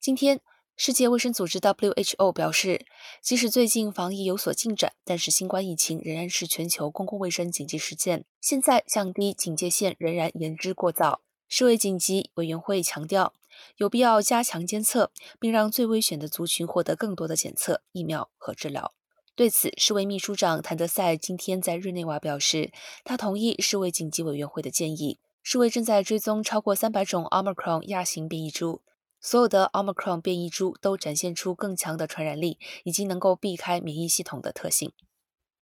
今天，世界卫生组织 （WHO） 表示，即使最近防疫有所进展，但是新冠疫情仍然是全球公共卫生紧急事件。现在降低警戒线仍然言之过早。世卫紧急委员会强调，有必要加强监测，并让最危险的族群获得更多的检测、疫苗和治疗。对此，世卫秘书长谭德赛今天在日内瓦表示，他同意世卫紧急委员会的建议。世卫正在追踪超过三百种 Omicron 亚型变异株，所有的 Omicron 变异株都展现出更强的传染力以及能够避开免疫系统的特性。